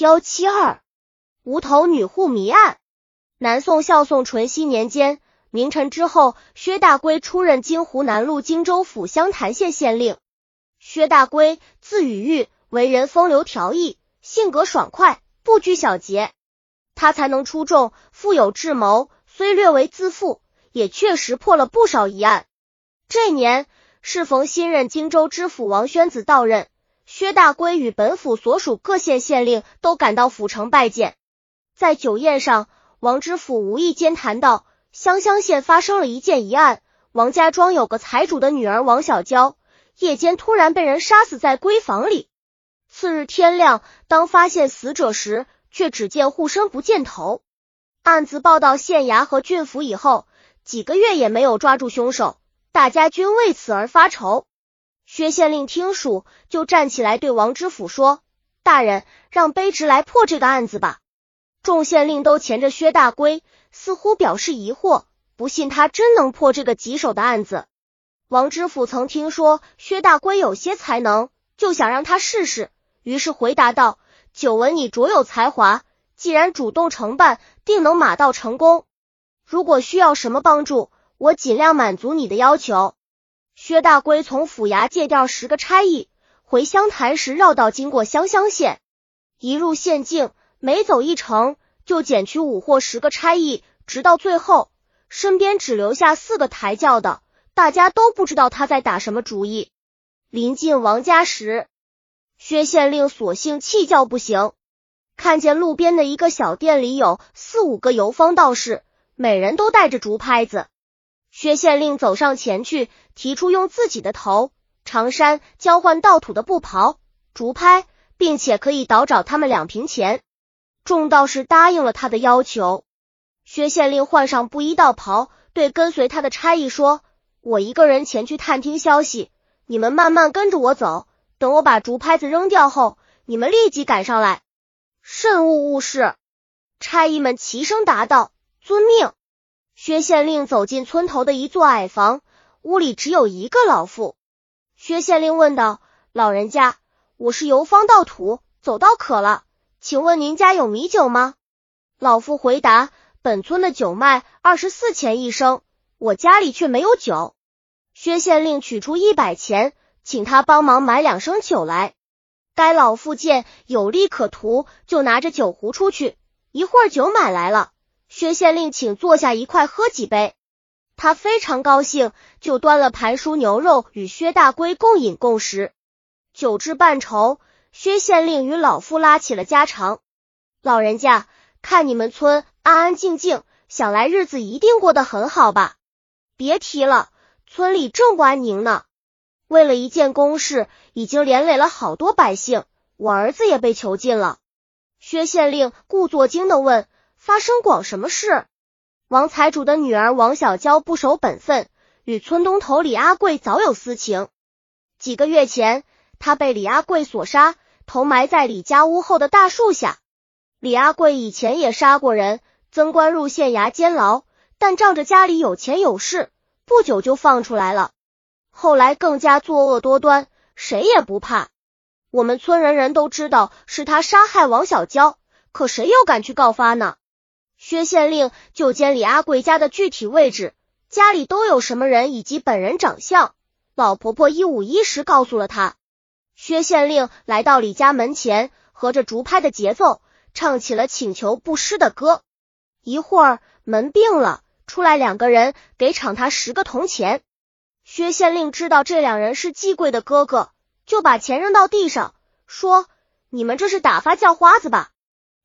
幺七二无头女护迷案。南宋孝宋淳熙年间，明臣之后，薛大圭出任京湖南路荆州府湘潭县县令。薛大圭字雨玉，为人风流调逸，性格爽快，不拘小节。他才能出众，富有智谋，虽略为自负，也确实破了不少疑案。这年适逢新任荆州知府王宣子到任。薛大圭与本府所属各县县令都赶到府城拜见。在酒宴上，王知府无意间谈到湘乡县发生了一件疑案：王家庄有个财主的女儿王小娇，夜间突然被人杀死在闺房里。次日天亮，当发现死者时，却只见护身不见头。案子报到县衙和郡府以后，几个月也没有抓住凶手，大家均为此而发愁。薛县令听属，就站起来对王知府说：“大人，让卑职来破这个案子吧。”众县令都钳着薛大龟，似乎表示疑惑，不信他真能破这个棘手的案子。王知府曾听说薛大龟有些才能，就想让他试试，于是回答道：“久闻你卓有才华，既然主动承办，定能马到成功。如果需要什么帮助，我尽量满足你的要求。”薛大龟从府衙借调十个差役回湘潭时，绕道经过湘乡县，一入县境，每走一程就减去五或十个差役，直到最后身边只留下四个抬轿的。大家都不知道他在打什么主意。临近王家时，薛县令索性气叫不行，看见路边的一个小店里有四五个游方道士，每人都带着竹拍子。薛县令走上前去，提出用自己的头长衫交换盗土的布袍、竹拍，并且可以倒找他们两瓶钱。众道士答应了他的要求。薛县令换上布衣道袍，对跟随他的差役说：“我一个人前去探听消息，你们慢慢跟着我走。等我把竹拍子扔掉后，你们立即赶上来，慎勿误事。”差役们齐声答道：“遵命。”薛县令走进村头的一座矮房，屋里只有一个老妇。薛县令问道：“老人家，我是由方到土，走到渴了，请问您家有米酒吗？”老妇回答：“本村的酒卖二十四钱一升，我家里却没有酒。”薛县令取出一百钱，请他帮忙买两升酒来。该老妇见有利可图，就拿着酒壶出去，一会儿酒买来了。薛县令请坐下一块喝几杯，他非常高兴，就端了盘熟牛肉与薛大龟共饮共食。酒至半筹，薛县令与老夫拉起了家常。老人家，看你们村安安静静，想来日子一定过得很好吧？别提了，村里正不安宁呢。为了一件公事，已经连累了好多百姓，我儿子也被囚禁了。薛县令故作惊的问。发生广什么事？王财主的女儿王小娇不守本分，与村东头李阿贵早有私情。几个月前，她被李阿贵所杀，头埋在李家屋后的大树下。李阿贵以前也杀过人，增官入县衙监牢，但仗着家里有钱有势，不久就放出来了。后来更加作恶多端，谁也不怕。我们村人人都知道是他杀害王小娇，可谁又敢去告发呢？薛县令就监李阿贵家的具体位置，家里都有什么人以及本人长相。老婆婆一五一十告诉了他。薛县令来到李家门前，合着竹拍的节奏，唱起了请求布施的歌。一会儿门并了，出来两个人，给赏他十个铜钱。薛县令知道这两人是季贵的哥哥，就把钱扔到地上，说：“你们这是打发叫花子吧？”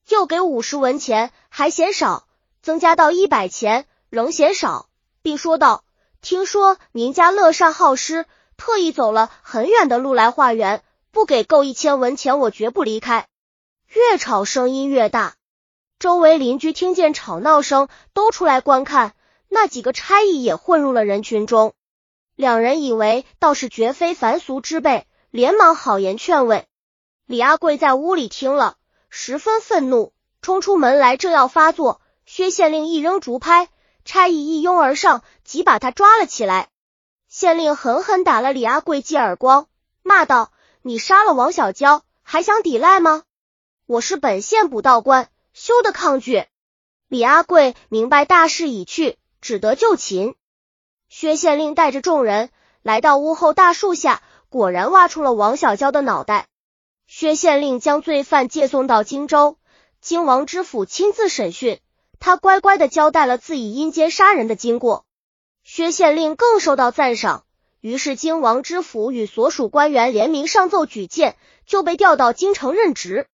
又给五十文钱，还嫌少，增加到一百钱，仍嫌少，并说道：“听说您家乐善好施，特意走了很远的路来化缘，不给够一千文钱，我绝不离开。”越吵声音越大，周围邻居听见吵闹声，都出来观看。那几个差役也混入了人群中。两人以为倒是绝非凡俗之辈，连忙好言劝慰。李阿贵在屋里听了。十分愤怒，冲出门来，正要发作，薛县令一扔竹拍，差役一拥而上，即把他抓了起来。县令狠狠打了李阿贵几耳光，骂道：“你杀了王小娇，还想抵赖吗？”我是本县捕道官，休得抗拒。李阿贵明白大势已去，只得就擒。薛县令带着众人来到屋后大树下，果然挖出了王小娇的脑袋。薛县令将罪犯借送到荆州，荆王知府亲自审讯，他乖乖的交代了自己阴间杀人的经过。薛县令更受到赞赏，于是荆王知府与所属官员联名上奏举荐，就被调到京城任职。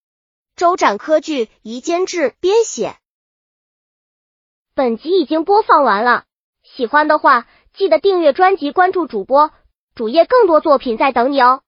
周展科剧宜监制编写。本集已经播放完了，喜欢的话记得订阅专辑，关注主播主页，更多作品在等你哦。